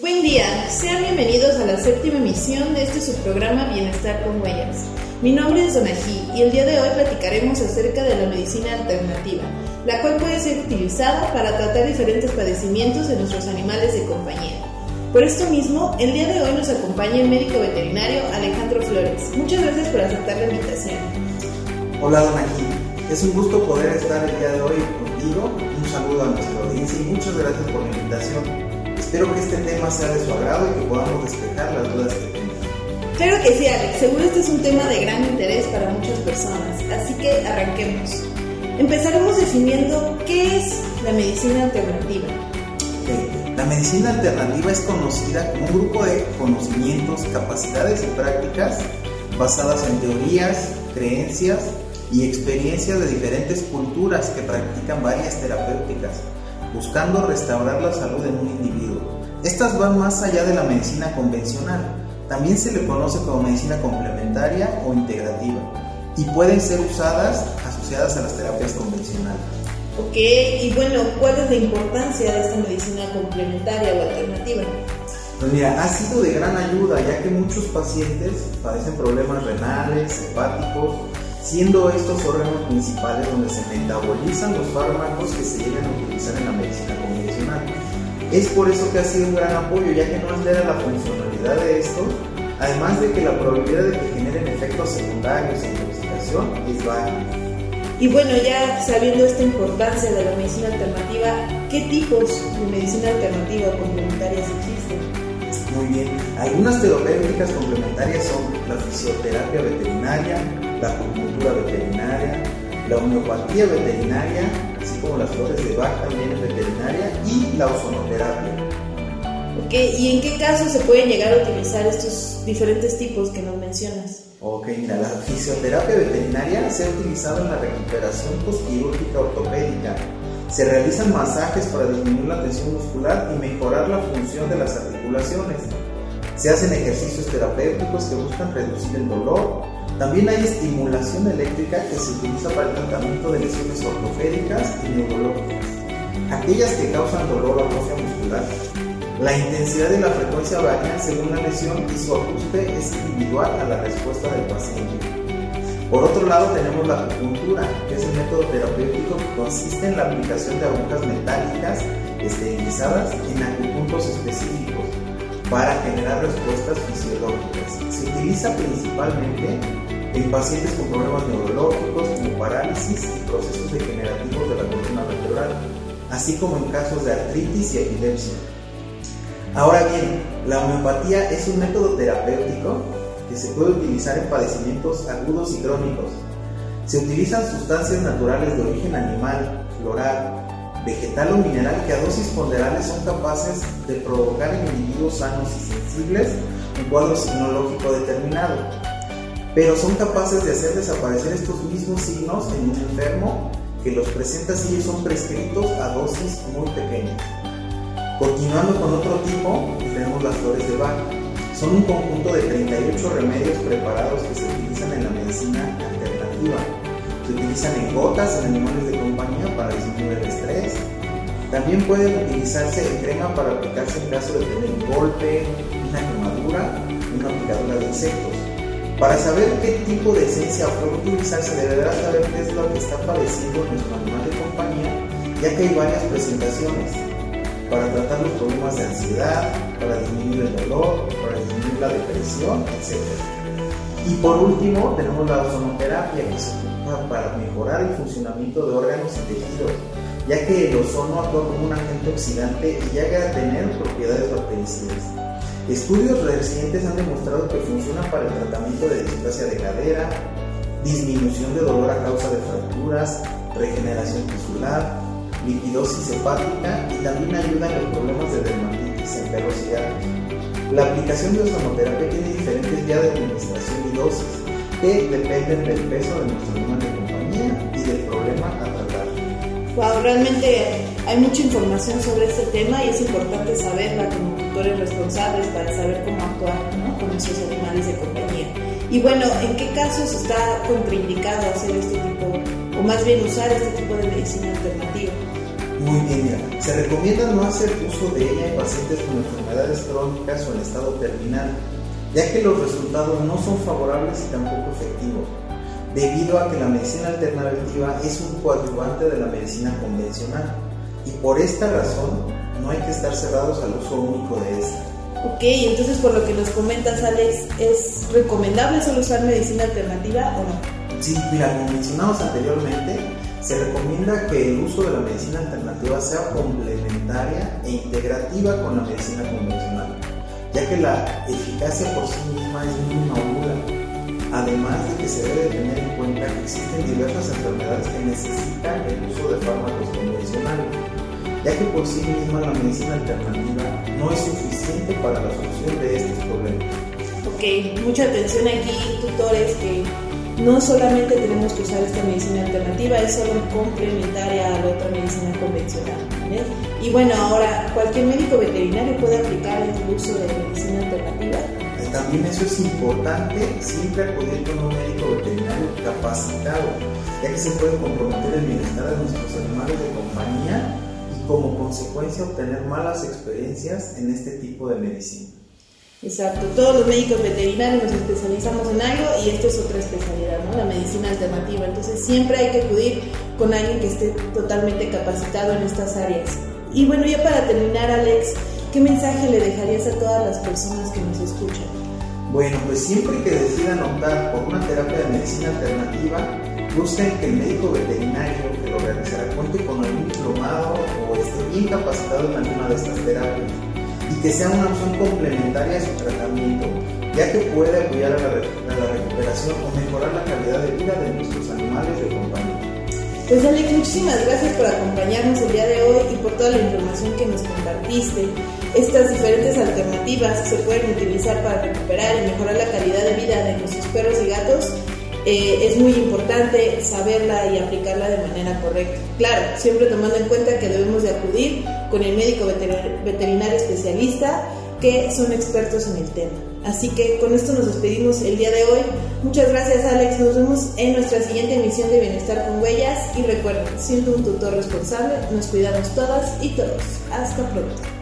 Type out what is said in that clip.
Buen día, sean bienvenidos a la séptima emisión de este subprograma Bienestar con Huellas. Mi nombre es Donají y el día de hoy platicaremos acerca de la medicina alternativa, la cual puede ser utilizada para tratar diferentes padecimientos de nuestros animales de compañía. Por esto mismo, el día de hoy nos acompaña el médico veterinario Alejandro Flores. Muchas gracias por aceptar la invitación. Hola Donají, es un gusto poder estar el día de hoy contigo. Un saludo a nuestra audiencia y muchas gracias por la invitación. Espero que este tema sea de su agrado y que podamos despejar las dudas que tengan. Claro que sí, Alex. Seguro este es un tema de gran interés para muchas personas. Así que arranquemos. Empezaremos definiendo qué es la medicina alternativa. Okay. La medicina alternativa es conocida como un grupo de conocimientos, capacidades y prácticas basadas en teorías, creencias y experiencias de diferentes culturas que practican varias terapéuticas buscando restaurar la salud en un individuo. Estas van más allá de la medicina convencional. También se le conoce como medicina complementaria o integrativa y pueden ser usadas asociadas a las terapias convencionales. Ok, y bueno, ¿cuál es la importancia de esta medicina complementaria o alternativa? Pues mira, ha sido de gran ayuda ya que muchos pacientes padecen problemas renales, hepáticos, siendo estos órganos principales donde se metabolizan los fármacos que se llegan a utilizar en la medicina convencional. Es por eso que ha sido un gran apoyo, ya que no altera la funcionalidad de esto, además de que la probabilidad de que generen efectos secundarios e intoxicación es baja. Y bueno, ya sabiendo esta importancia de la medicina alternativa, ¿qué tipos de medicina alternativa complementarias existen? Muy bien, algunas terapéuticas complementarias son la fisioterapia veterinaria, la acupuntura veterinaria, la homeopatía veterinaria, así como las flores de Bach también es veterinaria, y la ozonoterapia. Ok, ¿y en qué casos se pueden llegar a utilizar estos diferentes tipos que nos mencionas? Ok, mira, la fisioterapia veterinaria se ha utilizado en la recuperación postquirúrgica ortopédica. Se realizan masajes para disminuir la tensión muscular y mejorar la función de las articulaciones. Se hacen ejercicios terapéuticos que buscan reducir el dolor, también hay estimulación eléctrica que se utiliza para el tratamiento de lesiones ortopédicas y neurológicas, aquellas que causan dolor o atrofia muscular. La intensidad de la frecuencia varía según la lesión y su ajuste es individual a la respuesta del paciente. Por otro lado tenemos la acupuntura, que es un método terapéutico que consiste en la aplicación de agujas metálicas esterilizadas en acupuntos específicos para generar respuestas fisiológicas. Se utiliza principalmente en pacientes con problemas neurológicos como parálisis y procesos degenerativos de la columna vertebral, así como en casos de artritis y epilepsia. Ahora bien, la homeopatía es un método terapéutico que se puede utilizar en padecimientos agudos y crónicos. Se utilizan sustancias naturales de origen animal, floral, vegetal o mineral que a dosis ponderables son capaces de provocar en individuos sanos y sensibles un cuadro sinológico determinado pero son capaces de hacer desaparecer estos mismos signos en un enfermo que los presenta si ellos son prescritos a dosis muy pequeñas. Continuando con otro tipo, tenemos las flores de Bach. Son un conjunto de 38 remedios preparados que se utilizan en la medicina alternativa. Se utilizan en gotas en animales de compañía para disminuir el estrés. También pueden utilizarse en crema para aplicarse en caso de tener un golpe, una quemadura, una picadura de insectos. Para saber qué tipo de esencia puede utilizarse, deberá saber qué es lo que está padeciendo nuestro animal de compañía, ya que hay varias presentaciones para tratar los problemas de ansiedad, para disminuir el dolor, para disminuir la depresión, etc. Y por último, tenemos la ozonoterapia, que se ocupa para mejorar el funcionamiento de órganos y tejidos, ya que el ozono actúa como un agente oxidante y llega a tener propiedades bactericidas. Estudios recientes han demostrado que funciona para el tratamiento de displasia de cadera, disminución de dolor a causa de fracturas, regeneración tisular, lipidosis hepática y también ayuda en los problemas de dermatitis en y La aplicación de ozonoterapia tiene diferentes vías de administración y dosis que dependen del peso de nuestro animal Wow, realmente hay mucha información sobre este tema y es importante saberla como tutores responsables para saber cómo actuar con nuestros animales de compañía. Y bueno, ¿en qué casos está contraindicado hacer este tipo, o más bien usar este tipo de medicina alternativa? Muy bien, mira. Se recomienda no hacer uso de ella en pacientes con enfermedades crónicas o en estado terminal, ya que los resultados no son favorables y tampoco efectivos, debido a que la medicina alternativa es un coadyuvante de la medicina convencional y por esta razón no hay que estar cerrados al uso único de esta. Ok, entonces por lo que nos comentas Alex, ¿es recomendable solo usar medicina alternativa o no? Sí, mira, como mencionamos anteriormente, se recomienda que el uso de la medicina alternativa sea complementaria e integrativa con la medicina convencional, ya que la eficacia por sí misma es mínima. Además de que se debe tener en cuenta que existen diversas enfermedades que necesitan el uso de fármacos convencionales, ya que por sí misma la medicina alternativa no es suficiente para la solución de estos problemas. Ok, mucha atención aquí, tutores, que no solamente tenemos que usar esta medicina alternativa, es solo complementaria a la otra medicina convencional. Y bueno, ahora cualquier médico veterinario puede aplicar el uso de medicina alternativa. También eso es importante, siempre acudir con un médico veterinario capacitado, ya que se puede comprometer el bienestar de nuestros animales de compañía y como consecuencia obtener malas experiencias en este tipo de medicina. Exacto, todos los médicos veterinarios nos especializamos en algo y esto es otra especialidad, ¿no? La medicina alternativa. Entonces siempre hay que acudir con alguien que esté totalmente capacitado en estas áreas. Y bueno, ya para terminar, Alex, ¿qué mensaje le dejarías a todas las personas que nos escuchan? Bueno, pues siempre que decidan optar por una terapia de medicina alternativa, busquen que el médico veterinario que lo realizará cuente con algún diplomado o esté bien capacitado en alguna de estas terapias y que sea una opción complementaria a su tratamiento, ya que puede apoyar la, a la recuperación o mejorar la calidad de vida de nuestros animales de compañía. Pues Alex, muchísimas gracias por acompañarnos el día de hoy y por toda la información que nos compartiste. Estas diferentes alternativas se pueden utilizar para recuperar y mejorar la calidad de vida de nuestros perros y gatos. Eh, es muy importante saberla y aplicarla de manera correcta. Claro, siempre tomando en cuenta que debemos de acudir con el médico veterinario especialista que son expertos en el tema. Así que con esto nos despedimos el día de hoy. Muchas gracias Alex, nos vemos en nuestra siguiente emisión de Bienestar con Huellas y recuerden, siendo un tutor responsable, nos cuidamos todas y todos. Hasta pronto.